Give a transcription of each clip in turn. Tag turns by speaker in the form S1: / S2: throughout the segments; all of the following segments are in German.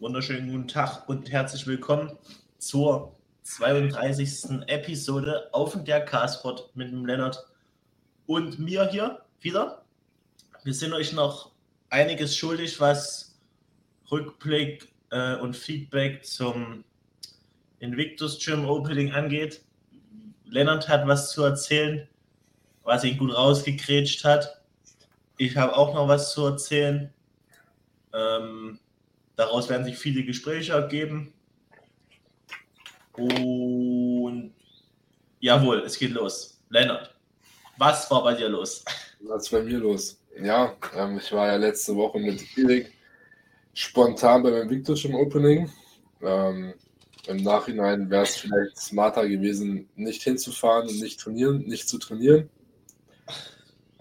S1: wunderschönen guten Tag und herzlich willkommen zur 32. Episode auf der Castpod mit dem Lennart und mir hier wieder. Wir sind euch noch einiges schuldig, was Rückblick äh, und Feedback zum Invictus Gym Opening angeht. Lennart hat was zu erzählen, was ihn gut rausgekrätscht hat. Ich habe auch noch was zu erzählen. Ähm, daraus werden sich viele Gespräche ergeben. Und jawohl, es geht los. Lennart, was war bei dir los?
S2: Was war bei mir los? Ja, ähm, ich war ja letzte Woche mit Erik spontan beim Invictus im Opening. Ähm, Im Nachhinein wäre es vielleicht smarter gewesen, nicht hinzufahren und nicht trainieren, nicht zu trainieren.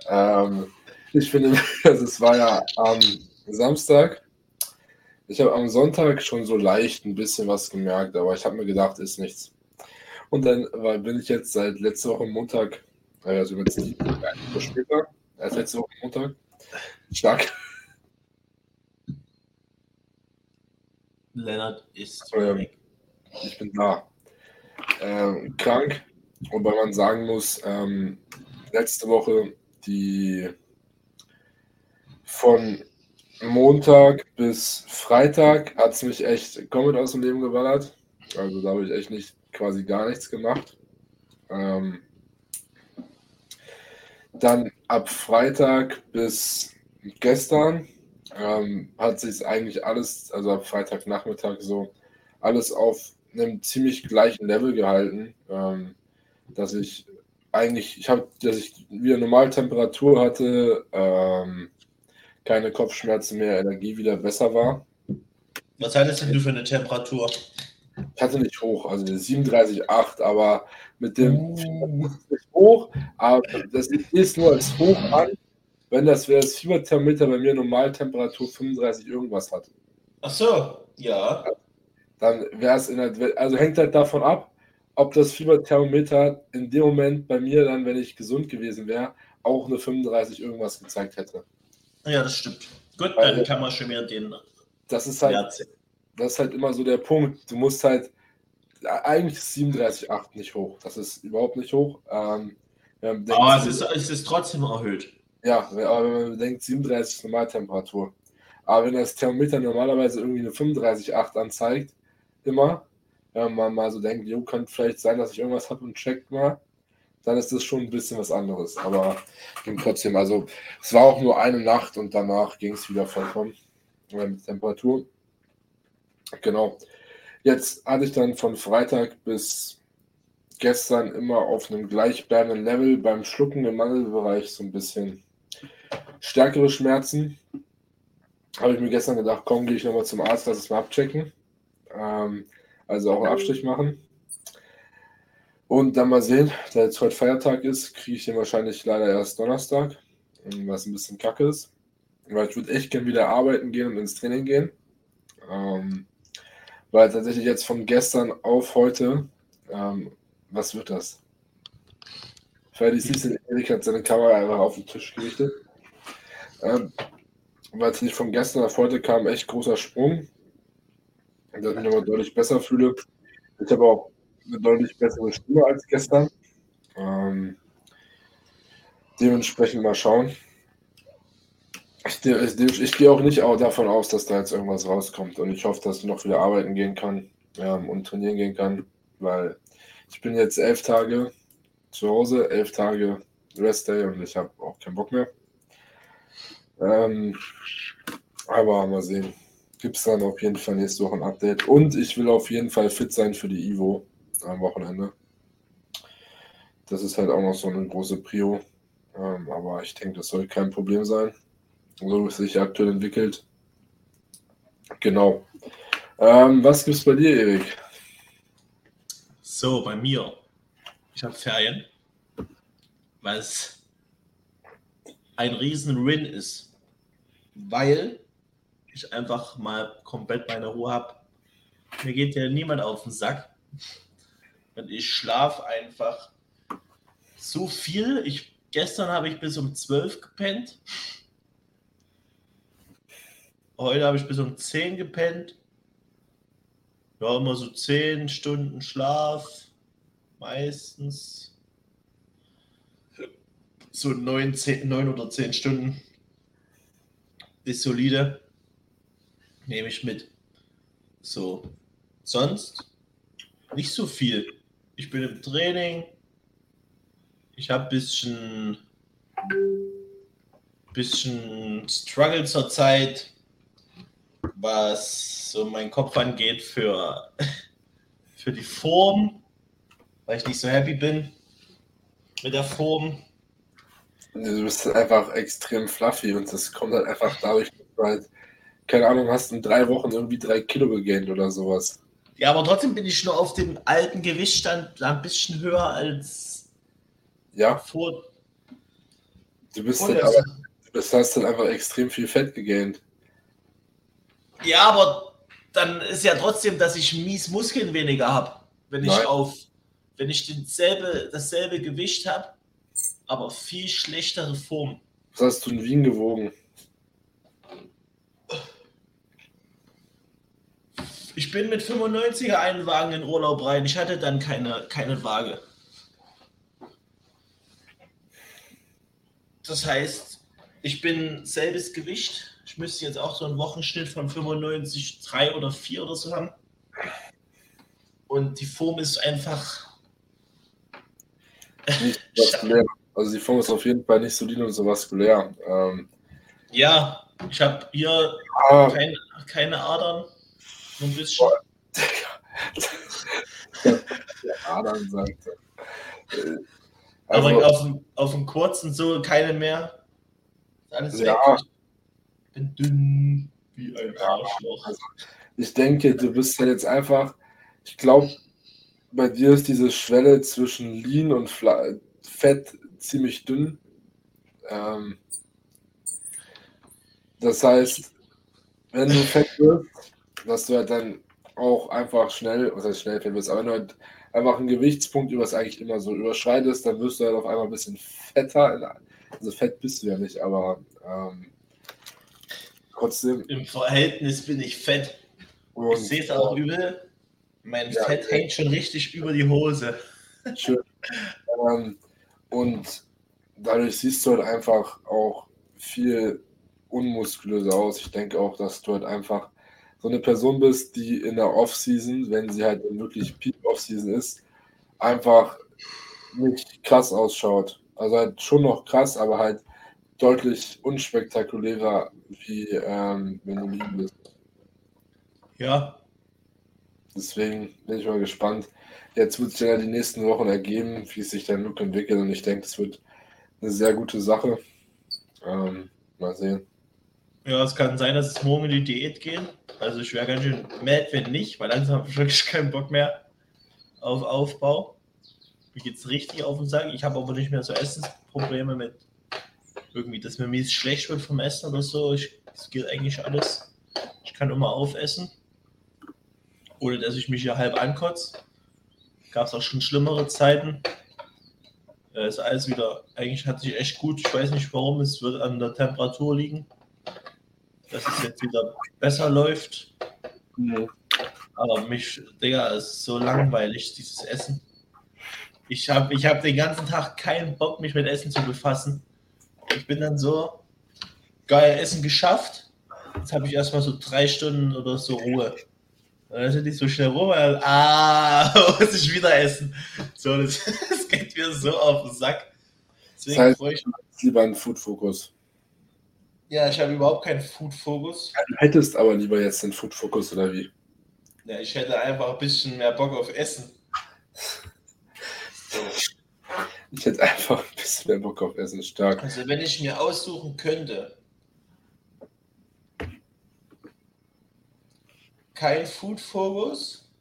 S2: Ähm, ich finde, also es war ja am Samstag. Ich habe am Sonntag schon so leicht ein bisschen was gemerkt, aber ich habe mir gedacht, ist nichts. Und dann war, bin ich jetzt seit letzter Woche Montag, also jetzt nicht später, als letzte Woche Montag, stark.
S1: Lennart ist
S2: ähm, Ich bin da. Ähm, krank, wobei man sagen muss, ähm, letzte Woche die von Montag bis Freitag hat es mich echt komplett aus dem Leben geballert. Also da habe ich echt nicht quasi gar nichts gemacht. Ähm, dann ab Freitag bis gestern ähm, hat sich eigentlich alles, also ab Freitagnachmittag so, alles auf einem ziemlich gleichen Level gehalten, ähm, dass ich eigentlich, ich habe, dass ich wieder Normaltemperatur hatte, ähm, keine Kopfschmerzen mehr, Energie wieder besser war.
S1: Was hattest denn du für eine Temperatur?
S2: Ich hatte nicht hoch, also 37,8, aber mit dem uh. nicht hoch, aber das ist nur als hoch an, wenn das wäre das Fieberthermometer bei mir Normaltemperatur 35 irgendwas hat.
S1: Ach so, ja.
S2: Dann wäre es in der, also hängt halt davon ab, ob das Fieberthermometer in dem Moment bei mir dann, wenn ich gesund gewesen wäre, auch eine 35 irgendwas gezeigt hätte.
S1: Ja, das stimmt. Gut, Weil, dann kann man schon mehr den.
S2: Das ist halt, das ist halt immer so der Punkt. Du musst halt, eigentlich ist 37,8 nicht hoch. Das ist überhaupt nicht hoch. Ähm,
S1: aber es ist, es ist trotzdem erhöht.
S2: Ja, aber wenn man denkt, 37 ist Normaltemperatur. Aber wenn das Thermometer normalerweise irgendwie eine 35,8 anzeigt, immer, wenn man mal so denkt, jo, könnte vielleicht sein, dass ich irgendwas habe und checkt mal, dann ist das schon ein bisschen was anderes. Aber ging trotzdem, also es war auch nur eine Nacht und danach ging es wieder vollkommen mit Temperatur. Genau. Jetzt hatte ich dann von Freitag bis gestern immer auf einem gleichbleibenden Level beim Schlucken im Mandelbereich so ein bisschen stärkere Schmerzen. Habe ich mir gestern gedacht, komm, gehe ich nochmal zum Arzt, lass es mal abchecken. Ähm, also auch einen Abstrich machen. Und dann mal sehen, da jetzt heute Feiertag ist, kriege ich den wahrscheinlich leider erst Donnerstag, was ein bisschen kacke ist. Weil ich würde echt gern wieder arbeiten gehen und ins Training gehen. Ähm, weil tatsächlich jetzt von gestern auf heute, ähm, was wird das? Ferdi du, Erik hat seine Kamera einfach auf den Tisch gerichtet. Ähm, weil es nicht von gestern auf heute kam, echt großer Sprung. Dass ich mich nochmal deutlich besser fühle. Ich habe auch eine deutlich bessere Stimme als gestern. Ähm, dementsprechend mal schauen. Ich, ich, ich, gehe auch nicht auch davon aus, dass da jetzt irgendwas rauskommt. Und ich hoffe, dass ich noch wieder arbeiten gehen kann ähm, und trainieren gehen kann, weil ich bin jetzt elf Tage zu Hause, elf Tage Restday und ich habe auch keinen Bock mehr. Ähm, aber mal sehen. Gibt es dann auf jeden Fall nächste Woche ein Update. Und ich will auf jeden Fall fit sein für die Ivo am Wochenende. Das ist halt auch noch so eine große Prio. Ähm, aber ich denke, das soll kein Problem sein. So wie es sich aktuell entwickelt. Genau. Ähm, was gibt es bei dir, Erik?
S1: So, bei mir. Ich habe Ferien, es ein riesen Win ist. Weil ich einfach mal komplett meine Ruhe habe. Mir geht ja niemand auf den Sack. Und ich schlafe einfach so viel. Ich, gestern habe ich bis um 12 gepennt. Heute habe ich bis um 10 gepennt. ja, immer so 10 Stunden Schlaf, meistens. So 9, 10, 9 oder 10 Stunden ist solide. Nehme ich mit. So. Sonst nicht so viel. Ich bin im Training. Ich habe ein bisschen, bisschen Struggle zur Zeit, was so mein Kopf angeht für, für die Form, weil ich nicht so happy bin mit der Form.
S2: Du bist einfach extrem fluffy und das kommt halt einfach dadurch, halt, keine Ahnung, hast in drei Wochen irgendwie drei Kilo gegähnt oder sowas.
S1: Ja, aber trotzdem bin ich nur auf dem alten Gewichtstand ein bisschen höher als
S2: Ja,
S1: vor.
S2: du bist
S1: der
S2: aber, du hast dann einfach extrem viel Fett gegähnt.
S1: Ja, aber dann ist ja trotzdem, dass ich mies Muskeln weniger habe, wenn ich
S2: Nein.
S1: auf, wenn ich denselbe, dasselbe Gewicht habe, aber viel schlechtere Form.
S2: Was hast du in Wien gewogen?
S1: Ich bin mit 95er einen Wagen in Urlaub rein. Ich hatte dann keine, keine Waage. Das heißt, ich bin selbes Gewicht. Ich müsste jetzt auch so einen Wochenschnitt von 95, 3 oder 4 oder so haben. Und die Form ist einfach.
S2: Nicht so vaskulär. Also die Form ist auf jeden Fall nicht solide und so vaskulär. Ähm,
S1: Ja, ich habe hier
S2: ah,
S1: keine, keine Adern. Nur ein bisschen.
S2: der Adam sagte. Äh,
S1: Aber
S2: Also,
S1: auf, dem, auf dem kurzen so keine mehr. Alles
S2: Ja.
S1: weg. Ich bin dünn wie ein. Arschloch.
S2: ich denke, du bist halt jetzt einfach, ich glaube, bei dir ist diese Schwelle zwischen Lean und Fett ziemlich dünn. Ähm, das heißt, wenn du fett wirst, dass du halt dann auch einfach schnell, was heißt schnell fett wirst, aber wenn du halt einfach einen Gewichtspunkt, über das eigentlich immer so überschreitest, dann wirst du halt auf einmal ein bisschen fetter. Also fett bist du ja nicht, aber ähm, trotzdem.
S1: Im Verhältnis bin ich fett.
S2: Und,
S1: Ich sehe es auch übel. Mein
S2: Ja.
S1: Fett hängt schon richtig über die Hose.
S2: Schön. Ähm, und dadurch siehst du halt einfach auch viel unmuskulöser aus. Ich denke auch, dass du halt einfach so eine Person bist, die in der Off-Season, wenn sie halt wirklich Peak Off-Season ist, einfach nicht krass ausschaut. Also halt schon noch krass, aber halt deutlich unspektakulärer, wie ähm, wenn du liegen bist.
S1: Ja,
S2: Deswegen bin ich mal gespannt. Jetzt wird sich ja die nächsten Wochen ergeben, wie sich dein Look entwickelt. Und ich denke, es wird eine sehr gute Sache. Ähm, mal sehen.
S1: Ja, es kann sein, dass es morgen in die Diät geht. Also ich wäre ganz schön mad, wenn nicht, weil langsam habe ich wirklich keinen Bock mehr auf Aufbau. Mir geht's richtig auf den Sack. Ich habe aber nicht mehr so Essensprobleme mit irgendwie, dass mir mies schlecht wird vom Essen oder so. Es geht eigentlich alles. Ich kann immer aufessen. Ohne dass ich mich hier halb ankotze. Gab es auch schon schlimmere Zeiten. Äh, ist alles wieder, eigentlich hat sich echt gut. Ich weiß nicht warum, es wird an der Temperatur liegen. Dass es jetzt wieder besser läuft. Aber mich, Digga, ist so langweilig, dieses Essen. Ich habe ich hab den ganzen Tag keinen Bock, mich mit Essen zu befassen. Ich bin dann so, geil, Essen geschafft. Jetzt habe ich erstmal so drei Stunden oder so Ruhe. Und dann sind die so schnell rum, weil, ah, muss ich wieder essen. So, das, das geht mir so auf den Sack. Deswegen
S2: Das heißt-
S1: freue ich mich.
S2: Lieber einen Food-Fokus.
S1: Ja, ich habe überhaupt keinen Food-Fokus.
S2: Du hättest aber lieber jetzt den Food-Fokus oder wie?
S1: Ja, ich hätte einfach ein bisschen mehr Bock auf Essen. So.
S2: Ich hätte einfach ein bisschen mehr Bock auf Essen. Stark.
S1: Also wenn ich mir aussuchen könnte, kein Food-Fokus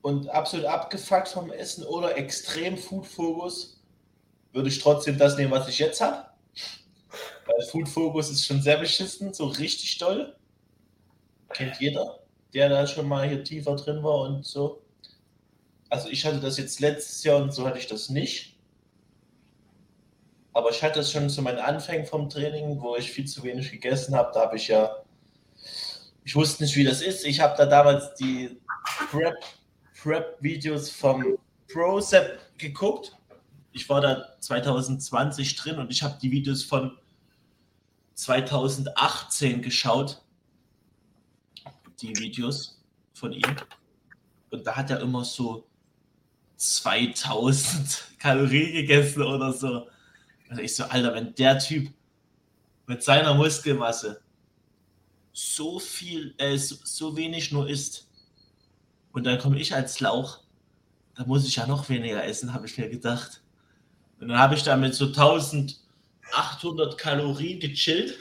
S1: und absolut abgefuckt vom Essen oder extrem Food-Fokus, würde ich trotzdem das nehmen, was ich jetzt habe. Weil Food-Fokus ist schon sehr beschissen, so richtig doll. Kennt jeder, der da schon mal hier tiefer drin war und so. Also ich hatte das jetzt letztes Jahr und so hatte ich das nicht. Aber ich hatte es schon zu meinen Anfängen vom Training, wo ich viel zu wenig gegessen habe. Da habe ich ja ich wusste nicht, wie das ist. Ich habe da damals die Prep-Videos vom ProSep geguckt. Ich war da 2020 drin und ich habe die Videos von 2018 geschaut. Die Videos von ihm. Und da hat er immer so 2000 Kalorien gegessen oder so. Also ich so, Alter, wenn der Typ mit seiner Muskelmasse so viel, äh, so, so wenig nur isst und dann komme ich als Lauch, da muss ich ja noch weniger essen, habe ich mir gedacht. Und dann habe ich da mit so 1800 Kalorien gechillt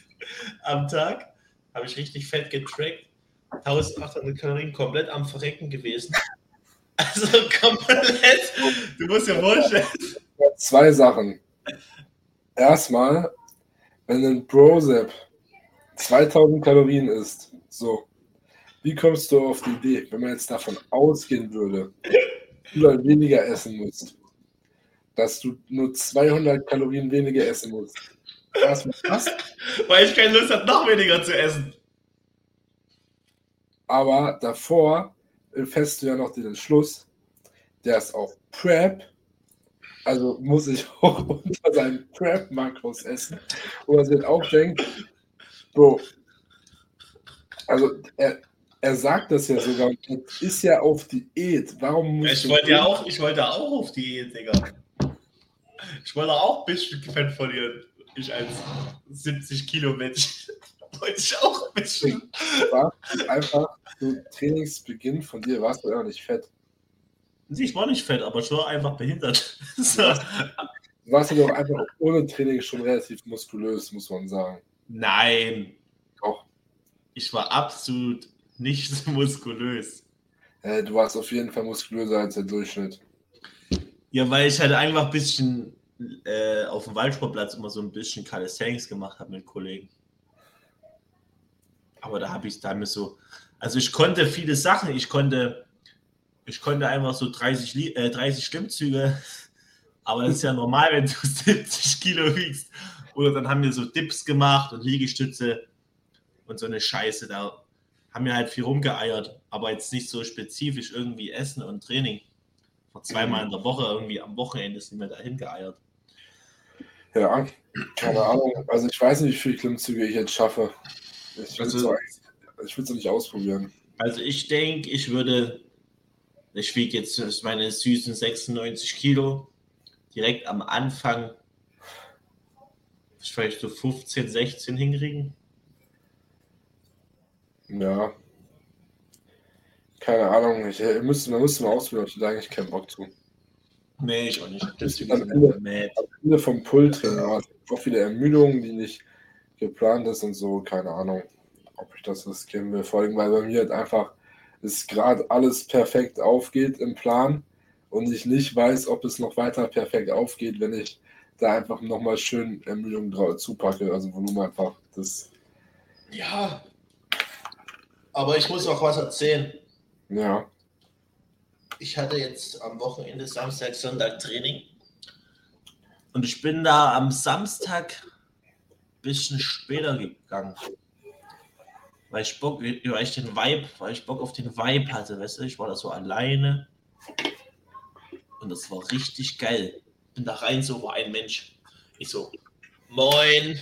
S1: am Tag, habe ich richtig fett getrackt, 1800 Kalorien komplett am Verrecken gewesen. Also komplett, du musst dir vorstellen.
S2: Zwei Sachen. Erstmal, wenn ein Brosep 2000 Kalorien isst, so, wie kommst du auf die Idee, wenn man jetzt davon ausgehen würde, du dann weniger essen musst, dass du nur 200 Kalorien weniger essen musst?
S1: Was, was? Weil ich keine Lust habe, noch weniger zu essen.
S2: Aber davor fährst du ja noch den Entschluss, der ist auf Prep, also muss ich auch unter seinen Prep-Makros essen, wo man sich auch denkt, Bro, also er, er sagt das ja sogar, er ist ja auf Diät. Warum muss
S1: ich wollte ja auch, ich wollte auch auf Diät, Digga. Ich wollte auch ein bisschen Fett verlieren. Ich als 70 Kilo Mensch wollte ich auch ein bisschen.
S2: War einfach so Trainingsbeginn von dir warst du ja nicht fett.
S1: Ich war nicht fett, aber ich war einfach behindert. so.
S2: Du warst ja doch einfach ohne Training schon relativ muskulös, muss man sagen.
S1: Nein. Doch. Ich war absolut nicht muskulös.
S2: Äh, du warst auf jeden Fall muskulöser als der Durchschnitt.
S1: Ja, weil ich halt einfach ein bisschen äh, auf dem Waldsportplatz immer so ein bisschen Calisthenics gemacht habe mit Kollegen. Aber da habe ich damit so, also ich konnte viele Sachen, ich konnte, ich konnte einfach so 30, äh, 30 Stimmzüge, aber das ist ja normal, wenn du 70 Kilo wiegst. Oder dann haben wir so Dips gemacht und Liegestütze und so eine Scheiße. Da haben wir halt viel rumgeeiert, aber jetzt nicht so spezifisch irgendwie Essen und Training. Zweimal in der Woche, irgendwie am Wochenende sind wir dahin geeiert.
S2: Ja, keine Ahnung. Also ich weiß nicht, wie viele Klimmzüge ich jetzt schaffe. Ich würde also, es so nicht ausprobieren.
S1: Also ich denke, ich würde, ich wiege jetzt meine süßen 96 Kilo direkt am Anfang vielleicht so 15, 16 hinkriegen.
S2: Ja. Keine Ahnung. Ich, ich müsste, man müsste mal ausprobieren, ich hätte eigentlich keinen Bock zu.
S1: Nee, ich auch nicht. Das
S2: am, Ende, am Ende vom Pull-Training auch wieder Ermüdung, die nicht geplant ist und so. Keine Ahnung, ob ich das riskieren will. Vor allem, weil bei mir halt einfach es gerade alles perfekt aufgeht im Plan und ich nicht weiß, ob es noch weiter perfekt aufgeht, wenn ich da einfach nochmal schön Ermüdung zupacke, also Volumen einfach. Das
S1: ja, aber ich muss auch was erzählen.
S2: Ja.
S1: Ich hatte jetzt am Wochenende Samstag, Sonntag Training und ich bin da am Samstag ein bisschen später gegangen. Weil ich Bock, weil ich den Vibe, weil ich Bock auf den Vibe hatte, weißt du, ich war da so alleine und das war richtig geil bin da rein, so war ein Mensch. Ich so, moin,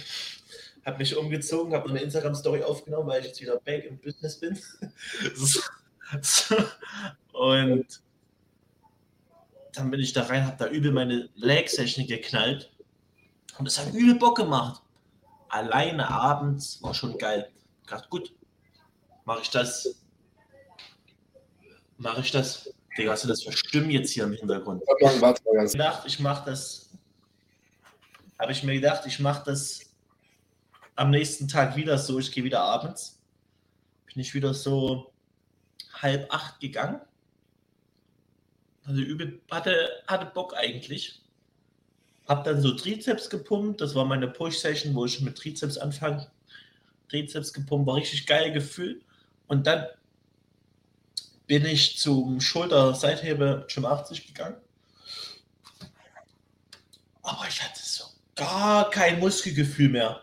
S1: habe mich umgezogen, habe eine Instagram-Story aufgenommen, weil ich jetzt wieder back im Business bin. und dann bin ich da rein, habe da übel meine Leg-Session geknallt und es hat übel Bock gemacht. Alleine abends war schon geil. Ich dachte, gut, mache ich das. Mache ich das. Digga, hast du das für Stimmen jetzt hier im Hintergrund? Ich gedacht, ich mache das. Habe ich mir gedacht, ich mache das am nächsten Tag wieder so. Ich gehe wieder abends. Bin ich wieder so halb acht gegangen. Also übel, hatte, hatte Bock eigentlich. Hab dann so Trizeps gepumpt. Das war meine Push-Session, wo ich mit Trizeps anfange. Trizeps gepumpt, war richtig geil Gefühl. Und dann bin ich zum Schulter-Seithebe Gym 80 gegangen. Aber ich hatte so gar kein Muskelgefühl mehr.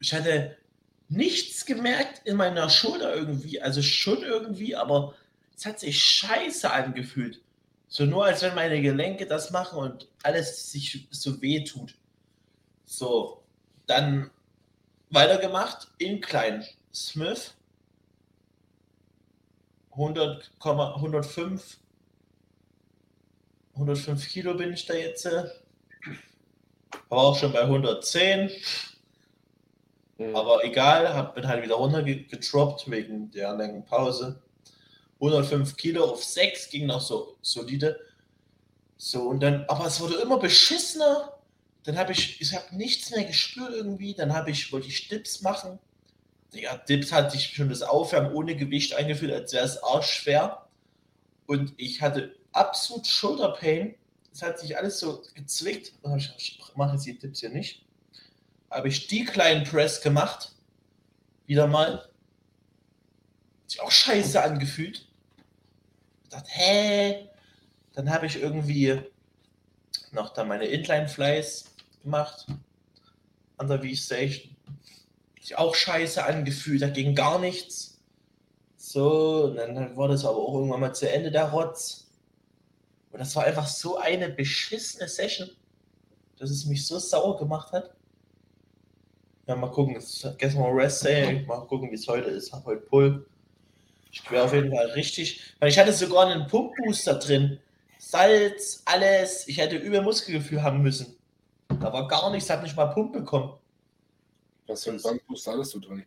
S1: Ich hatte nichts gemerkt in meiner Schulter irgendwie. Also schon irgendwie, aber es hat sich scheiße angefühlt. So nur als wenn meine Gelenke das machen und alles sich so weh tut. So, dann weitergemacht in klein. Smith 100, 105 105 Kilo bin ich da jetzt. War auch schon bei 110. Mhm. Aber egal, hab, bin halt wieder runtergedroppt wegen der langen Pause. 105 Kilo auf 6 ging noch so solide. So, und dann, aber es wurde immer beschissener. Dann habe ich, ich habe nichts mehr gespürt irgendwie. Dann habe ich, wollte ich Dips machen. Ja, Dips hatte ich schon das Aufwärmen ohne Gewicht eingeführt, als wäre es arschschwer. Und ich hatte absolut Shoulder-Pain. Es hat sich alles so gezwickt. Ich mache jetzt die Dips hier nicht. Habe ich die kleinen Press gemacht. Wieder mal. Hat sich auch scheiße angefühlt. Ich dachte, hä? Dann habe ich irgendwie noch da meine Inline Flies gemacht. An der V-Station. Sich auch scheiße angefühlt, da ging gar nichts. So, und dann war das aber auch irgendwann mal zu Ende der Rotz. Und das war einfach so eine beschissene Session, dass es mich so sauer gemacht hat. Ja, mal gucken, es ist gestern mal Rest Day, mal gucken, wie es heute ist. Hab heute Pull. Ich wäre auf jeden Fall richtig. Weil ich hatte sogar einen Pumpbooster drin. Salz, alles. Ich hätte übel Muskelgefühl haben müssen. Da war gar nichts, hat nicht mal Pump bekommen.
S2: Was für ein Pumpbooster hattest du drin?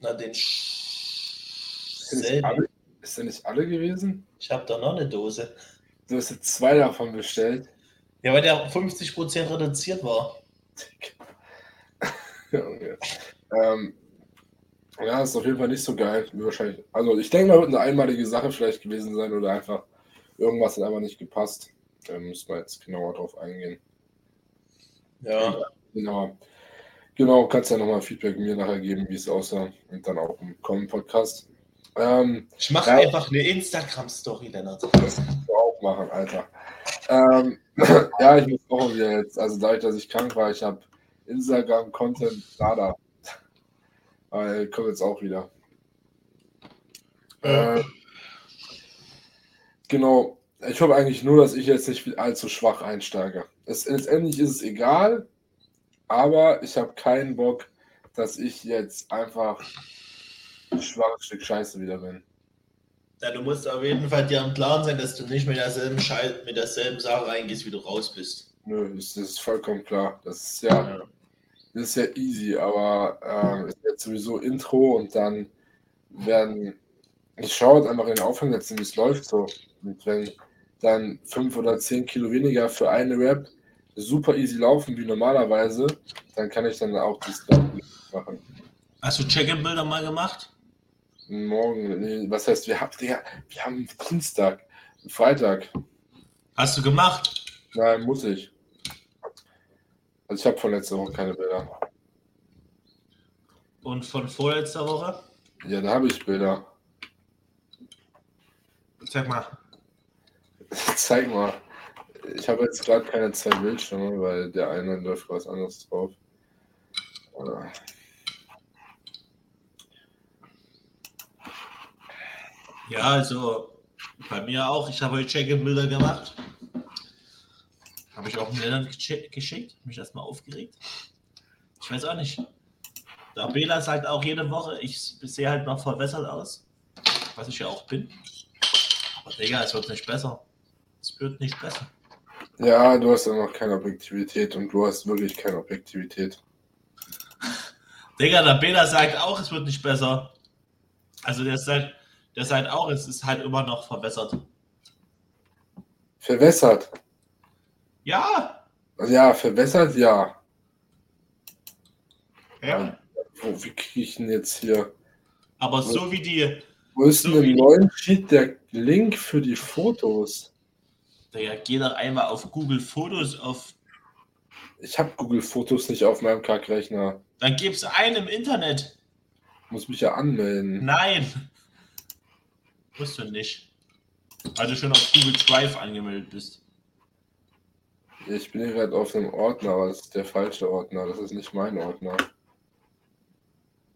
S1: Na, den
S2: ist der, alle, ist der nicht alle gewesen?
S1: Ich habe da noch eine Dose.
S2: Du hast jetzt zwei davon bestellt.
S1: Ja, weil der 50% reduziert war.
S2: ähm, ja, ist auf jeden Fall nicht so geil. Wahrscheinlich. Also ich denke mal, wird eine einmalige Sache vielleicht gewesen sein oder einfach irgendwas hat einfach nicht gepasst. Da müssen wir jetzt genauer drauf eingehen.
S1: Ja.
S2: Genau. Genau, kannst ja nochmal Feedback mir nachher geben, wie es aussah. Und dann auch im kommenden Podcast.
S1: Ähm, ich mache ja, einfach eine Instagram-Story, Lennart.
S2: Das kannst du auch machen, Alter. Ähm, ja, ich muss auch wieder jetzt, also dadurch, dass ich krank war, ich habe Instagram-Content nada. Weil kommt jetzt auch wieder. Äh, genau. Ich hoffe eigentlich nur, dass ich jetzt nicht allzu schwach einsteige. Es, letztendlich ist es egal, aber ich habe keinen Bock, dass ich jetzt einfach ein schwaches Stück Scheiße wieder bin.
S1: Ja, du musst auf jeden Fall dir im Klaren sein, dass du nicht mit derselben, Schei mit derselben Sache reingehst, wie du raus bist.
S2: Nö, das, ist vollkommen klar. Das ist ja. Das ist ja easy, aber äh, ist jetzt sowieso Intro und dann werden. Ich schaue jetzt einfach in den Aufhang jetzt, wie es läuft so. Und wenn dann fünf oder zehn Kilo weniger für eine Rap super easy laufen wie normalerweise, dann kann ich dann auch die Stop machen.
S1: Hast du Check-in-Bilder mal gemacht?
S2: Morgen, nee, was heißt, wir haben, wir haben Dienstag, Freitag.
S1: Hast du gemacht?
S2: Nein, muss ich. Also ich habe von letzter Woche keine Bilder.
S1: Und von vorletzter Woche?
S2: Ja, da habe ich Bilder.
S1: Zeig mal.
S2: Zeig mal. Ich habe jetzt gerade keine zwei Bildschirme, weil der eine läuft was anderes drauf.
S1: Ja, also bei mir auch. Ich habe heute Check-in-Bilder gemacht. Habe ich auch einen Ländern geschickt, mich erstmal aufgeregt. Ich weiß auch nicht. Der Bela sagt auch jede Woche, ich sehe halt noch verwässert aus, was ich ja auch bin. Aber Digga, es wird nicht besser. Es wird nicht besser.
S2: Ja, du hast ja noch keine Objektivität und du hast wirklich keine Objektivität.
S1: Digga, der Bela sagt auch, es wird nicht besser. Also der sagt, der sagt auch, es ist halt immer noch verwässert.
S2: Verwässert?
S1: Ja.
S2: Ja, verbessert, ja.
S1: Ja.
S2: Wo, wie kriege ich denn jetzt hier?
S1: Aber so wie die.
S2: Wo ist
S1: so
S2: denn im neuen Sheet der Link für die Fotos?
S1: Ja, geh doch einmal auf Google Fotos auf.
S2: Ich habe Google Fotos nicht auf meinem Kackrechner.
S1: Dann gib's ein im Internet.
S2: Muss mich ja anmelden.
S1: Nein. Musst du nicht. Weil du schon auf Google Drive angemeldet bist.
S2: Ich bin hier gerade auf einem Ordner, aber das ist der falsche Ordner. Das ist nicht mein Ordner.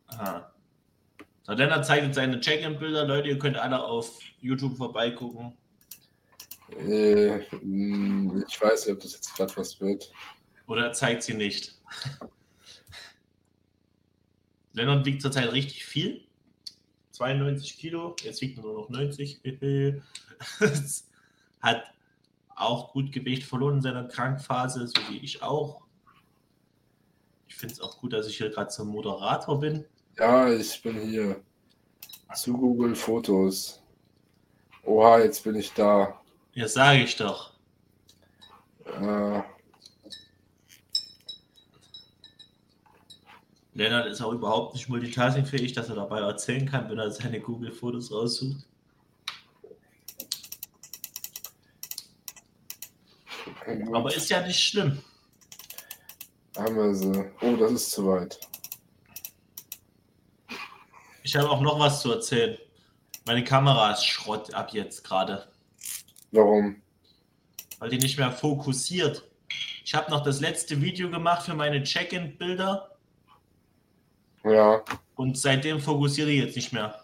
S1: Aha. So, Lennart zeigt jetzt seine Check-in-Bilder. Leute, ihr könnt alle auf YouTube vorbeigucken.
S2: Äh, mh, ich weiß nicht, ob das jetzt gerade was wird.
S1: Oder er zeigt sie nicht. Lennart wiegt zurzeit richtig viel. 92 Kilo, jetzt wiegt er nur noch 90. Hat auch gut Gewicht verloren in seiner Krankphase, so wie ich auch. Ich finde es auch gut, dass ich hier gerade zum Moderator bin.
S2: Ja, ich bin hier. Zu Google Fotos. Oha, jetzt bin ich da.
S1: Ja, sage ich doch.
S2: Äh,
S1: Lennart ist auch überhaupt nicht multitaskingfähig, dass er dabei erzählen kann, wenn er seine Google-Fotos raussucht. Aber ist ja nicht schlimm.
S2: sie. Oh, das ist zu weit.
S1: Ich habe auch noch was zu erzählen. Meine Kamera ist Schrott ab jetzt gerade,
S2: Warum?
S1: weil die nicht mehr fokussiert. Ich habe noch das letzte Video gemacht für meine Check-in-Bilder
S2: Ja,
S1: und seitdem fokussiere ich jetzt nicht mehr.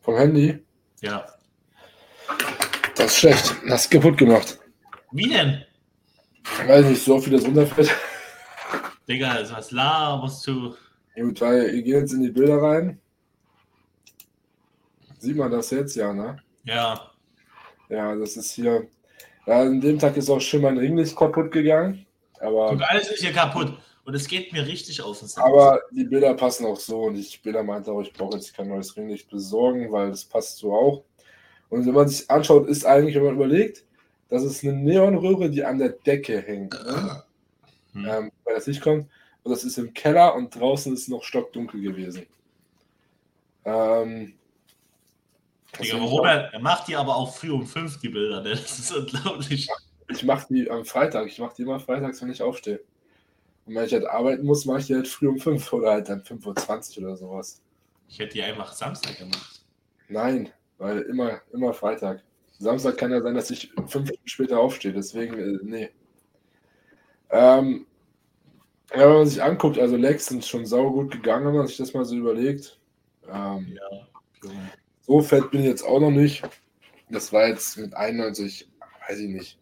S2: vom Handy?
S1: Ja.
S2: Das ist schlecht. Das ist kaputt gemacht.
S1: Wie denn?
S2: Weiß nicht, so viel das runterfällt.
S1: Digga, ist was laberst du?
S2: Gut, weil ihr geht jetzt in die Bilder rein. Sieht man das jetzt? Ja, ne?
S1: Ja.
S2: Ja, das ist hier. Ja, an dem Tag ist auch schön mein Ringlicht kaputt gegangen. Aber,
S1: Guck, alles ist hier kaputt. Und es geht mir richtig auf den Sack.
S2: aber die Bilder passen auch so. Und ich Bilder meinte auch, ich brauche jetzt kein neues Ringlicht besorgen, weil das passt so auch. Und wenn man sich anschaut, ist eigentlich, wenn man überlegt, das ist eine Neonröhre, die an der Decke hängt. Ne?
S1: Hm.
S2: ähm, weil das Licht kommt. Und das ist im Keller und draußen ist noch stockdunkel gewesen. Ähm,
S1: Digga, aber Robert, er macht die aber auch früh um fünf, die Bilder. Ne? Das ist unglaublich.
S2: ich mache die am Freitag. Ich mache die immer freitags, wenn ich aufstehe. Und wenn ich halt arbeiten muss, mache ich die halt früh um 5 oder halt dann 5.20 Uhr oder sowas.
S1: Ich hätte die einfach Samstag gemacht.
S2: Nein, weil immer, immer Freitag. Samstag kann ja sein, dass ich fünf Stunden später aufstehe, deswegen, äh, nee. Ähm, ja, wenn man sich anguckt, also Legs sind schon saugut gegangen, wenn man sich das mal so überlegt. Ähm,
S1: Ja.
S2: So fett bin ich jetzt auch noch nicht. Das war jetzt mit 91, weiß ich nicht.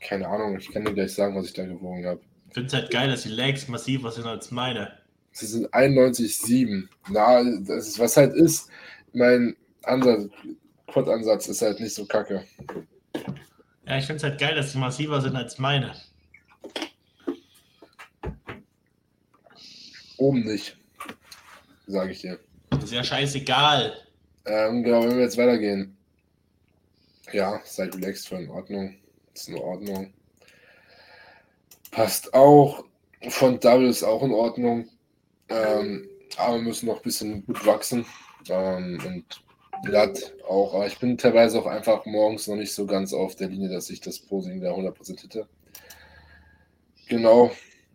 S2: Keine Ahnung, ich kann dir gleich sagen, was ich da gewogen habe.
S1: Ich finde es halt geil, dass die Legs massiver sind als meine.
S2: Sie sind 91,7. Na, das ist, was halt ist, mein Ansatz, Quad-Ansatz ist halt nicht so kacke.
S1: Ja, ich finde es halt geil, dass die massiver sind als meine.
S2: Oben nicht, sage ich dir.
S1: Ist ja scheißegal.
S2: Ähm, genau, wenn wir jetzt weitergehen. Ja, seid relaxed, voll in Ordnung. Ist in Ordnung. Passt auch. Von W ist auch in Ordnung. Ähm, aber wir müssen noch ein bisschen gut wachsen. Ähm, und glatt auch. Aber ich bin teilweise auch einfach morgens noch nicht so ganz auf der Linie, dass ich das Posing da 100% hätte. Genau.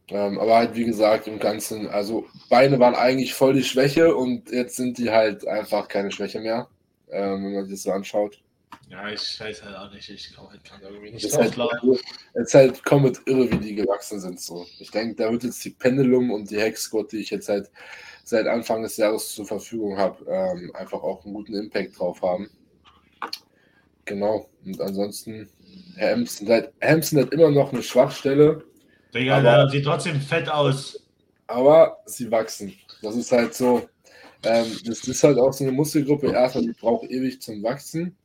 S2: Ähm, aber halt, wie gesagt, im Ganzen, also Beine waren eigentlich voll die Schwäche und jetzt sind die halt einfach keine Schwäche mehr, ähm, wenn man sich das so anschaut.
S1: Ja, ich weiß halt auch nicht. Ich glaube halt kann irgendwie nicht
S2: halt,
S1: drauf
S2: es ist halt komplett irre, wie die gewachsen sind. So. Ich denke, da wird jetzt die Pendulum und die Hexquad, die ich jetzt halt seit Anfang des Jahres zur Verfügung habe, ähm, einfach auch einen guten Impact drauf haben. Genau. Und ansonsten, Hams sind halt, Hams sind halt immer noch eine Schwachstelle,
S1: Digga,
S2: Aber-
S1: sieht trotzdem fett aus.
S2: aber sie wachsen. Das ist halt so, ähm, das ist halt auch so eine Muskelgruppe, erstmal, die braucht ewig zum Wachsen.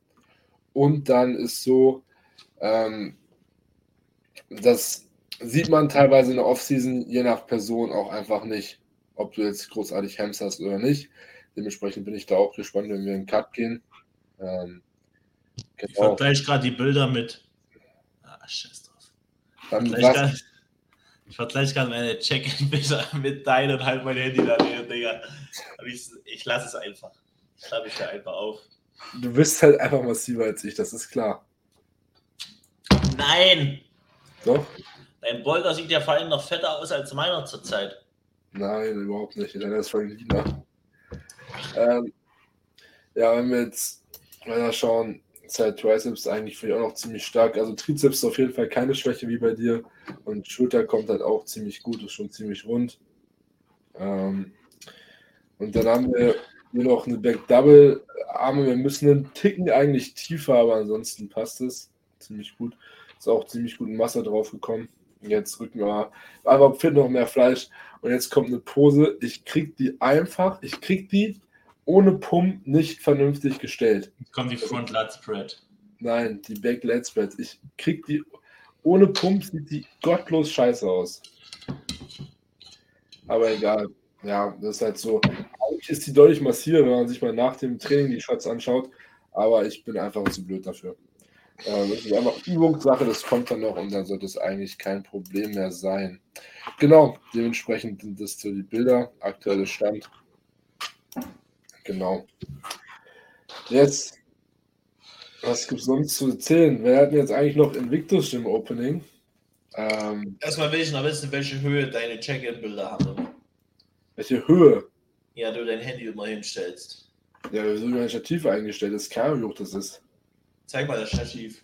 S2: Und dann ist so, ähm, das sieht man teilweise in der Offseason, je nach Person auch einfach nicht, ob du jetzt großartig Hams hast oder nicht. Dementsprechend bin ich da auch gespannt, wenn wir in den Cut gehen. Ähm,
S1: Ich
S2: genau.
S1: vergleiche gerade die Bilder mit. Ah, scheiß drauf.
S2: Dann
S1: Ich vergleiche gerade meine Check-in-Bilder mit deinen und halt mein Handy daneben, Digga. Aber ich, ich lasse es einfach. Ich schreibe ich da einfach auf.
S2: du bist halt einfach massiver als ich, das ist klar.
S1: Nein!
S2: Doch?
S1: Dein Boulder sieht ja vor allem noch fetter aus als meiner zurzeit.
S2: Nein, überhaupt nicht. Deiner ist voll. Ähm, ja, wenn wir jetzt weiter schauen, ist halt Triceps eigentlich für dich auch noch ziemlich stark. Also Trizeps ist auf jeden Fall keine Schwäche wie bei dir. Und Schulter kommt halt auch ziemlich gut, ist schon ziemlich rund. Ähm, Und dann haben wir hier noch eine Back Double Arme. Wir müssen einen Ticken eigentlich tiefer, aber ansonsten passt es ziemlich gut. Ist auch ziemlich gut Masse drauf gekommen. Jetzt rücken wir aber fit noch mehr Fleisch. Und jetzt kommt eine Pose. Ich krieg die einfach, ich krieg die ohne Pump nicht vernünftig gestellt.
S1: Jetzt kommt die Front Lat Spread.
S2: Nein, die Back Lat Spread. Ich krieg die ohne Pump sieht die gottlos scheiße aus. Aber egal. Ja, das ist halt so. Eigentlich ist die deutlich massiver, wenn man sich mal nach dem Training die Shots anschaut. Aber ich bin einfach zu blöd dafür. Äh, das ist einfach Übungssache, das kommt dann noch und dann sollte es eigentlich kein Problem mehr sein. Genau, dementsprechend sind das so die Bilder, aktuelle Stand. Genau. Jetzt, was gibt es sonst zu erzählen? Wir hatten jetzt eigentlich noch Invictus im Opening.
S1: Ähm, Erstmal will ich noch wissen, welche Höhe deine Check-in-Bilder haben.
S2: Welche Höhe?
S1: Ja, du dein Handy immer hinstellst.
S2: Ja, so wie mein Stativ eingestellt ist. Keine Ahnung, wie hoch das ist.
S1: Zeig mal das Stativ.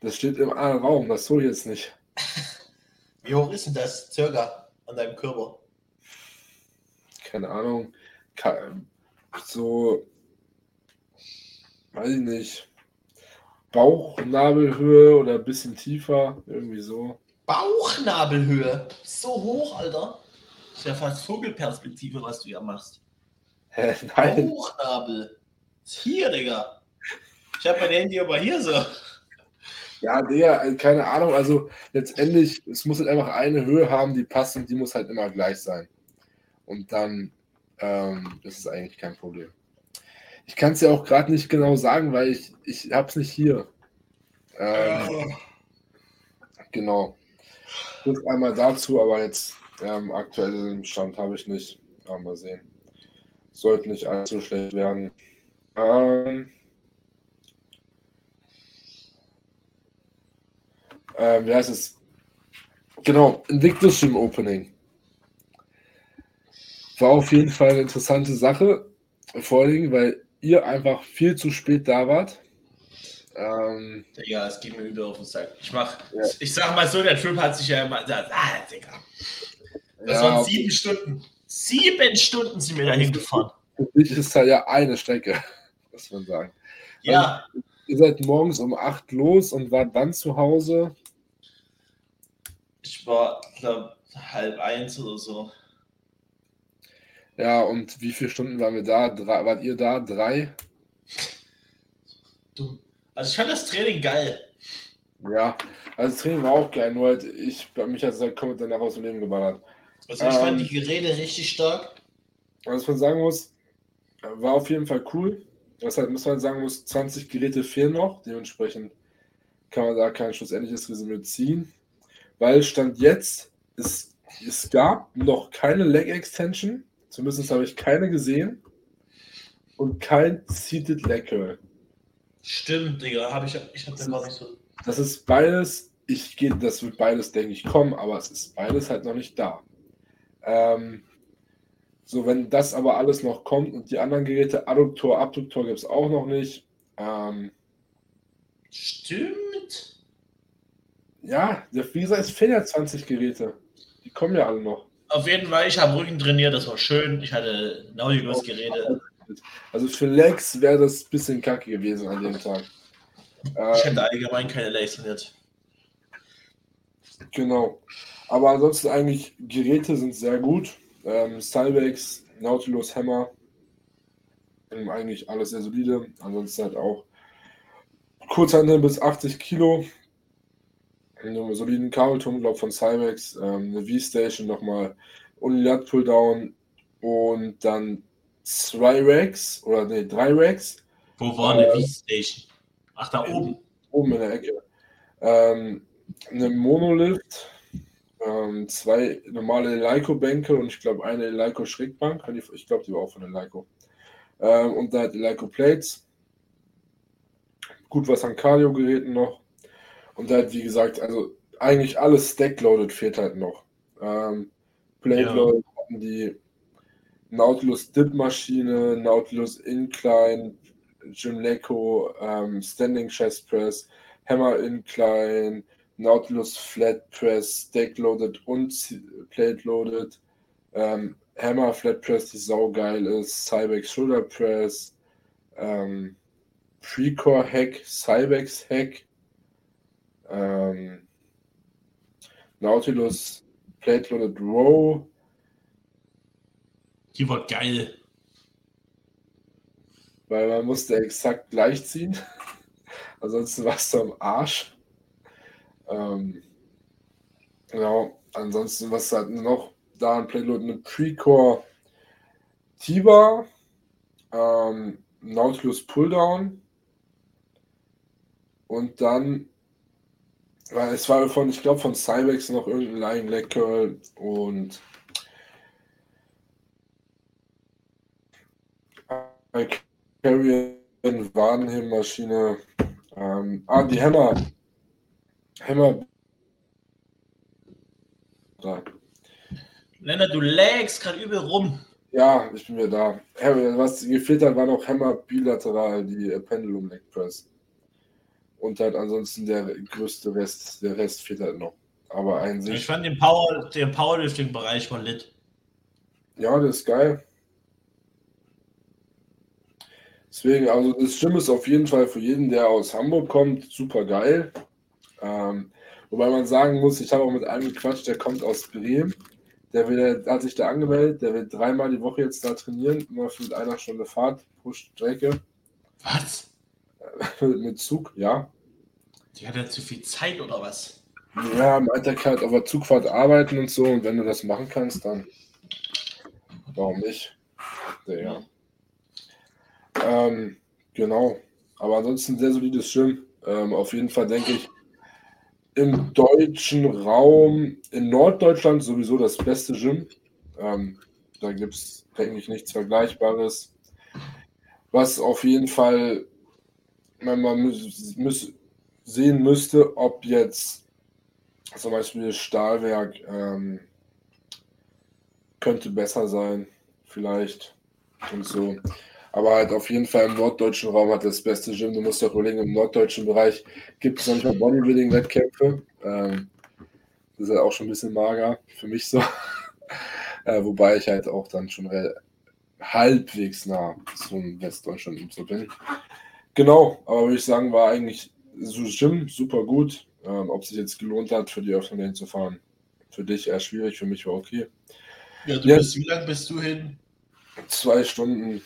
S2: Das steht im anderen Raum, das soll jetzt nicht.
S1: wie hoch ist denn das circa an deinem Körper?
S2: Keine Ahnung. So, weiß ich nicht. Bauchnabelhöhe oder ein bisschen tiefer, irgendwie so.
S1: Bauchnabelhöhe? So hoch, Alter. Das ist ja fast Vogelperspektive, was du ja machst.
S2: Hä, nein.
S1: Bauchnabel. Hier, Digga. Ich habe mein Handy aber hier so.
S2: Ja, Digga, keine Ahnung. Also letztendlich, es muss halt einfach eine Höhe haben, die passt und die muss halt immer gleich sein. Und dann ähm, ist es eigentlich kein Problem. Ich kann es ja auch gerade nicht genau sagen, weil ich, ich habe es nicht hier. Ähm, oh. Genau. Das einmal dazu, aber jetzt ähm, aktuellen Stand habe ich nicht. Ja, mal sehen. Sollte nicht allzu schlecht werden. Ähm, ähm, wie heißt es? Genau, Invictus im Opening. War auf jeden Fall eine interessante Sache. Vor allem, weil ihr einfach viel zu spät da wart.
S1: Ähm, ja, es geht mir übel auf den Sack. Ich mach, ja. ich sag mal so, der Trip hat sich ja immer, ah, Digga. Das ja, waren sieben Stunden. Sieben Stunden sind wir dahin gefahren.
S2: Für dich ist da ja eine Strecke, muss man sagen.
S1: Ja.
S2: Also, ihr seid morgens um acht los und wart dann zu Hause.
S1: War, glaube halb eins oder so.
S2: Ja, und wie viele Stunden waren wir da? Drei, wart ihr da? Drei?
S1: Du, also ich fand das Training geil.
S2: Ja, also das Training war auch geil, nur halt ich, bei mich hat es halt komplett danach aus dem Leben geballert.
S1: Also ich ähm, fand die Geräte richtig stark.
S2: Was man sagen muss, war auf jeden Fall cool. Was halt, muss man sagen muss, 20 Geräte fehlen noch. Dementsprechend kann man da kein schlussendliches Resümee ziehen. Weil Stand jetzt, es, es gab noch keine Leg Extension. Zumindest habe ich keine gesehen. Und kein Seated Leg Curl.
S1: Stimmt, Digga, habe ich, ich habe gar nicht so.
S2: Das ist beides, ich gehe, das wird beides, denke ich, kommen, aber es ist beides halt noch nicht da. Ähm, so, wenn das aber alles noch kommt und die anderen Geräte, Adduktor, Abduktor gibt es auch noch nicht. Ähm,
S1: Stimmt.
S2: Ja, gesagt, es fehlen ja 20 Geräte. Die kommen ja alle noch.
S1: Auf jeden Fall, ich habe Rücken trainiert, das war schön. Ich hatte Nautilus Geräte.
S2: Also für Lex wäre das ein bisschen kacke gewesen an dem Tag.
S1: Ich hätte ähm, allgemein keine Legs trainiert.
S2: Genau. Aber ansonsten eigentlich, Geräte sind sehr gut. Ähm, Cybex, Nautilus, Hammer. Ähm, eigentlich alles sehr solide. Ansonsten halt auch Kurzhandel bis 80 Kilo. Einen soliden Kabelturm, glaube von Cybex. Ähm, eine V-Station nochmal. Unilat Pulldown. Und dann zwei Racks oder nee, drei Racks.
S1: Wo war eine äh, V-Station? Ach, da oben.
S2: Oben in der Ecke. Ähm, eine Monolift, ähm, zwei normale Leico-Bänke und ich glaube eine Leico-Schrägbank. Ich glaube, die war auch von der Leico. Ähm, und da hat die Leico-Plates. Gut was an Cardio-Geräten noch. Und da hat, wie gesagt, also eigentlich alles stack-loaded fehlt halt noch. Ähm, Plate-loaded ja. hatten die Nautilus Dip-Maschine, Nautilus Incline, Jim Leco, ähm, Standing Chest Press, Hammer Incline, Nautilus Flat Press, Deck Loaded und Plate Loaded, ähm, Hammer Flat Press, die saugeil ist, Cybex Shoulder Press, ähm, Precore Hack, Cybex Hack, ähm, Nautilus Plate Loaded Row.
S1: Die war geil.
S2: Weil man musste exakt gleich ziehen. Ansonsten warst du am Arsch. Ähm, genau. Ansonsten, was hat noch da ein Playload? Eine Precore Tiba, ähm, Nautilus Pulldown und dann weil es war von, ich glaube, von Cybex noch irgendein Lying Leg Curl und Carrier Wadenhebmaschine. Ähm, ah, die Hammer. Hammer.
S1: Da. Lennart, du lagst gerade übel rum.
S2: Ja, ich bin wieder da. Was gefehlt hat, war noch Hammer bilateral, die Pendulum Leg Press. Und halt ansonsten der größte Rest, der Rest fehlt halt noch. Aber ein
S1: Ich fand den Power, den Powerlifting-Bereich von lit.
S2: Ja, das ist geil. Deswegen, also das Gym ist auf jeden Fall für jeden, der aus Hamburg kommt, super geil. Ähm, wobei man sagen muss, ich habe auch mit einem gequatscht, der kommt aus Bremen. Der, will, der hat sich da angemeldet, der will dreimal die Woche jetzt da trainieren, immer mit einer Stunde Fahrt pro Strecke.
S1: Was?
S2: mit Zug, ja.
S1: Die hat ja zu viel Zeit oder was?
S2: Ja, im Alltag halt auf der Zugfahrt arbeiten und so. Und wenn du das machen kannst, dann warum nicht? Ja. Ähm, genau. Aber ansonsten sehr solides Gym. Ähm, auf jeden Fall denke ich, im deutschen Raum, in Norddeutschland sowieso das beste Gym. Ähm, da gibt es, denke ich, nichts Vergleichbares. Was auf jeden Fall man, man müß, müß, sehen müsste, ob jetzt zum Beispiel Stahlwerk ähm, könnte besser sein, vielleicht und so. Aber halt auf jeden Fall im norddeutschen Raum hat das beste Gym. Du musst doch überlegen, im norddeutschen Bereich gibt es manchmal Bodybuilding-Wettkämpfe. Ähm, das ist halt auch schon ein bisschen mager für mich so. äh, wobei ich halt auch dann schon halbwegs nah zum Westdeutschland und so bin. Genau, aber würde ich sagen, war eigentlich Gym super gut. Ähm, ob es sich jetzt gelohnt hat, für die Öffnung hinzufahren. Für dich eher schwierig, für mich war okay.
S1: Ja, du ja, bist, wie lange bist du hin?
S2: Zwei Stunden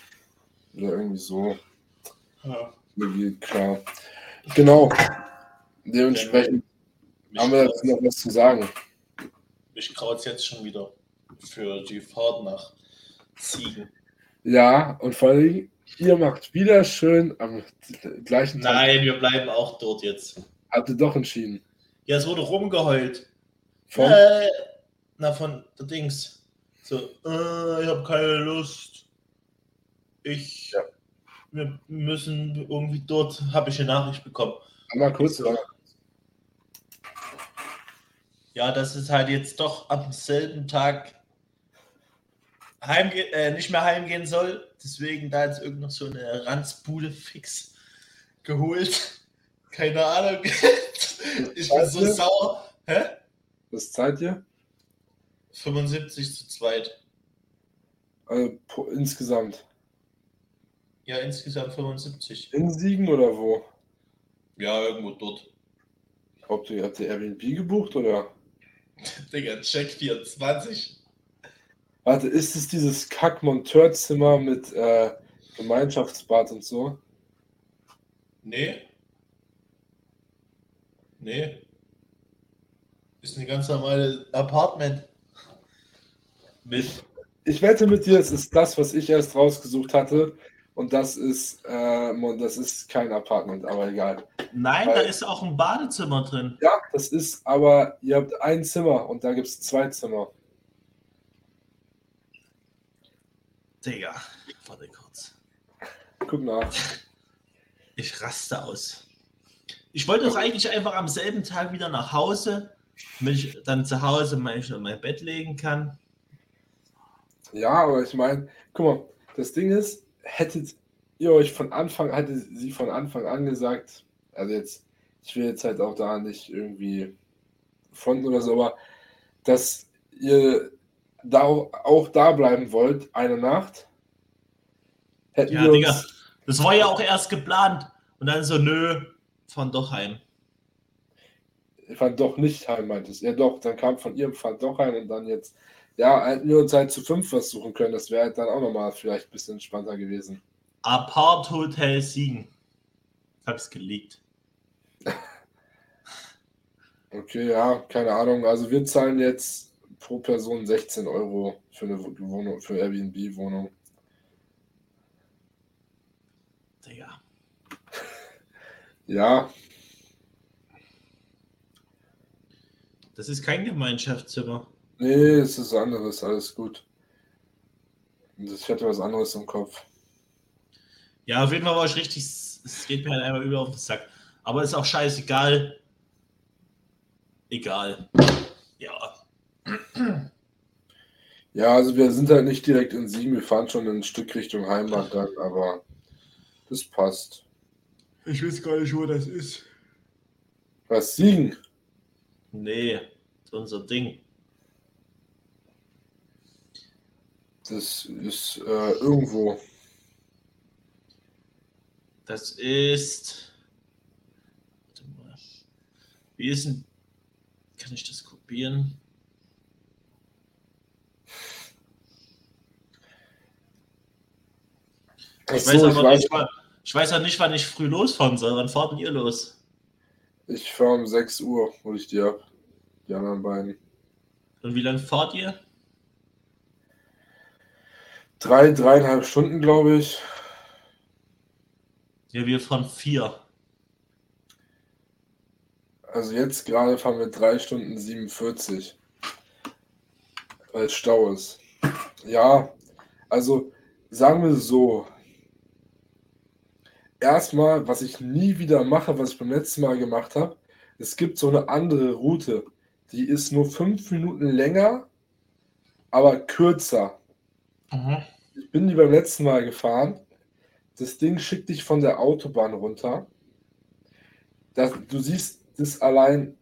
S2: oder irgendwie so. Ja. Klar. Genau. Dementsprechend ja, haben wir jetzt noch was zu sagen.
S1: Ich kraut jetzt schon wieder für die Fahrt nach Ziegen.
S2: Ja, und vor allem, Ihr macht wieder schön am gleichen
S1: Tag. Nein, wir bleiben auch dort jetzt.
S2: Ihr doch entschieden?
S1: Ja, es wurde rumgeheult. Von? Äh, na, von der Dings. So, äh, ich habe keine Lust. Ich. Ja. Wir müssen irgendwie dort, habe ich eine Nachricht bekommen.
S2: Mal kurz, so,
S1: Ja, das ist halt jetzt doch am selben Tag heimge äh, nicht mehr heimgehen soll. Deswegen da jetzt irgend noch so eine Ranzbude fix geholt. Keine Ahnung. ich bin so ihr? sauer. Hä?
S2: Was zahlt ihr?
S1: 75 zu zweit.
S2: Also insgesamt.
S1: Ja, insgesamt 75.
S2: In Siegen oder wo?
S1: Ja, irgendwo dort.
S2: Habt ihr, habt ihr Airbnb gebucht oder?
S1: Digga, Check 24.
S2: Warte, ist es dieses Kack-Monteurzimmer mit äh, Gemeinschaftsbad und so?
S1: Nee. Nee. Ist ein ganz normales Apartment.
S2: Mit. Ich wette mit dir, es ist das, was ich erst rausgesucht hatte. Und das ist, äh, das ist kein Apartment, aber egal.
S1: Nein, Weil, da ist auch ein Badezimmer drin.
S2: Ja, das ist, aber ihr habt ein Zimmer und da gibt es zwei Zimmer.
S1: Digga, warte kurz.
S2: Guck nach.
S1: Ich raste aus. Ich wollte doch eigentlich einfach am selben Tag wieder nach Hause, damit ich dann zu Hause mich in mein Bett legen kann.
S2: Ja, aber ich meine, guck mal, das Ding ist, hättet ihr euch von Anfang, hätte sie von Anfang an gesagt, also jetzt, ich will jetzt halt auch da nicht irgendwie von oder so, aber dass ihr da auch, da bleiben wollt, eine Nacht, hätten
S1: Ja,
S2: wir
S1: Digga,
S2: uns,
S1: das war ja auch erst geplant. Und dann so, nö, fahren doch heim.
S2: fand doch nicht heim, meintest. Ja doch, dann kam von ihrem Fall doch heim und dann jetzt, ja, hätten wir uns halt zu fünf versuchen können, das wäre halt dann auch nochmal vielleicht ein bisschen entspannter gewesen.
S1: Apart Hotel Siegen. Hab's gelegt.
S2: Okay, ja, keine Ahnung. Also wir zahlen jetzt pro Person 16 Euro für eine Wohnung, für Airbnb-Wohnung.
S1: Digga.
S2: Ja,
S1: Das ist kein Gemeinschaftszimmer.
S2: nee, es ist anderes, alles gut. Ich hatte was anderes im Kopf.
S1: Ja, auf jeden Fall war ich richtig. Es geht mir halt einmal über auf den Sack. Aber ist auch scheißegal. Egal. Ja.
S2: Also wir sind halt nicht direkt in Siegen, wir fahren schon ein Stück Richtung Heimat dann, aber das passt.
S1: Ich weiß gar nicht, wo das ist.
S2: Was, Siegen?
S1: Nee, unser Ding.
S2: Das ist äh, irgendwo.
S1: Das ist. Warte mal. Wie ist denn. Kann ich das kopieren? Ich
S2: Achso,
S1: weiß
S2: ich
S1: aber
S2: weiß,
S1: nicht, wann- ich weiß ja nicht, wann ich früh losfahren soll. Wann fahrt denn ihr los?
S2: ich fahre um 6 Uhr, hole ich die ab. Die anderen beiden.
S1: Und wie lange fahrt ihr?
S2: Drei, dreieinhalb Stunden, glaube ich.
S1: Ja, wir fahren vier.
S2: Also jetzt gerade fahren wir 3 Stunden 47. Weil Stau ist. Ja, also sagen wir so. Erstmal, was ich nie wieder mache, was ich beim letzten Mal gemacht habe, es gibt so eine andere Route. Die ist nur fünf Minuten länger, aber kürzer.
S1: Mhm.
S2: Ich bin die beim letzten Mal gefahren. Das Ding schickt dich von der Autobahn runter. Das, du siehst das allein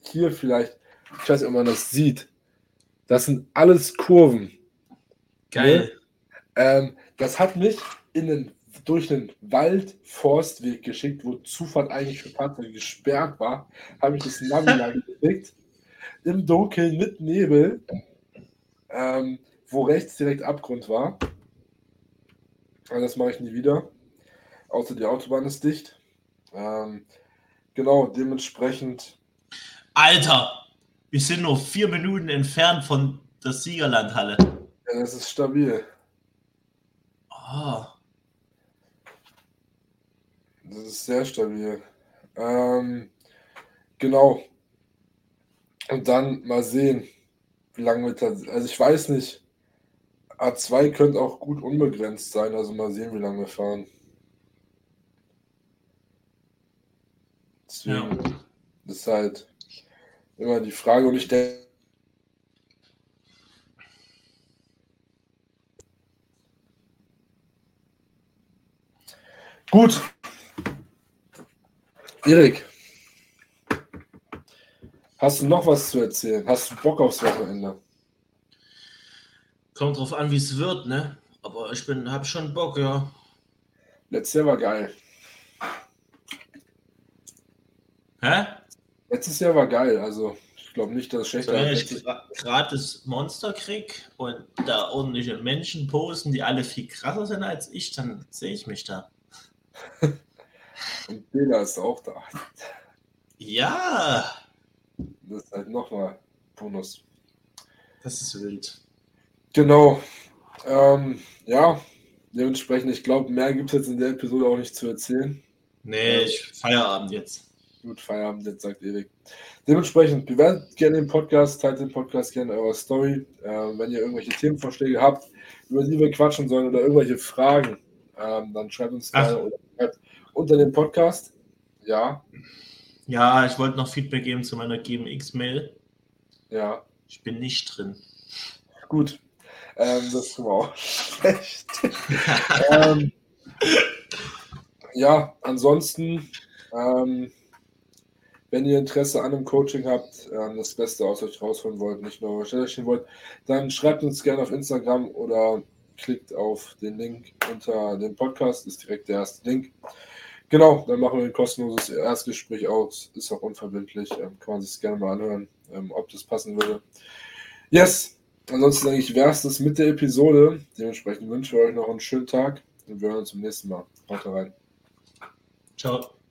S2: hier vielleicht, ich weiß nicht, ob man das sieht. Das sind alles Kurven.
S1: Geil.
S2: Ähm, das hat mich in den, durch den Wald-Forstweg geschickt, wo Zufahrt eigentlich für Fahrzeuge gesperrt war. Habe ich das Navi lang geklickt. Im Dunkeln mit Nebel, ähm, wo rechts direkt Abgrund war. Aber das mache ich nie wieder. Außer die Autobahn ist dicht. Ähm, genau, dementsprechend.
S1: Alter, wir sind nur vier Minuten entfernt von der Siegerlandhalle.
S2: Ja, das ist stabil.
S1: Oh,
S2: Das ist sehr stabil. Ähm, genau. Und dann mal sehen, wie lange wir tatsächlich. Also ich weiß nicht. A2 könnte auch gut unbegrenzt sein, also mal sehen, wie lange wir fahren. Deswegen
S1: ja.
S2: ist halt immer die Frage und ich denke. Gut. Erik, hast du noch was zu erzählen? Hast du Bock aufs Wochenende?
S1: Kommt drauf an, wie es wird, ne? Aber ich bin, hab schon Bock, ja.
S2: Letztes Jahr war geil.
S1: Hä?
S2: Letztes Jahr war geil, also ich glaube nicht, dass es schlechter
S1: Wenn
S2: als
S1: ich gratis Monster krieg und da ordentliche Menschen posen, die alle viel krasser sind als ich, dann sehe ich mich da.
S2: Und ist auch da.
S1: Ja,
S2: Das ist halt nochmal Bonus.
S1: das ist wild.
S2: Genau. Ähm, ja, dementsprechend, ich glaube, mehr gibt es jetzt in der Episode auch nicht zu erzählen.
S1: Nee, ich Feierabend jetzt.
S2: Gut, Feierabend, jetzt sagt Erik. Dementsprechend, bewertet gerne den Podcast, teilt den Podcast gerne in eurer Story. Ähm, wenn ihr irgendwelche Themenvorschläge habt, über die wir quatschen sollen oder irgendwelche Fragen, ähm, dann schreibt uns gerne oder schreibt unter dem Podcast. Ja,
S1: Ja, ich wollte noch Feedback geben zu meiner GMX-Mail.
S2: ja,
S1: Ich bin nicht drin.
S2: gut. Ähm, das mal auch schlecht. ähm, ja, ansonsten, ähm, Wenn ihr Interesse an einem Coaching habt, ähm, das Beste aus euch rausholen wollt, nicht nur stehen wollt, dann schreibt uns gerne auf Instagram oder klickt auf den Link unter dem Podcast, ist direkt der erste Link. Genau, dann machen wir ein kostenloses Erstgespräch aus, ist auch unverbindlich, ähm, kann man sich gerne mal anhören, ähm, ob das passen würde. Yes, ansonsten denke ich, wäre es das mit der Episode. Dementsprechend wünsche ich euch noch einen schönen Tag und wir hören uns zum nächsten Mal. Haut rein.
S1: Ciao.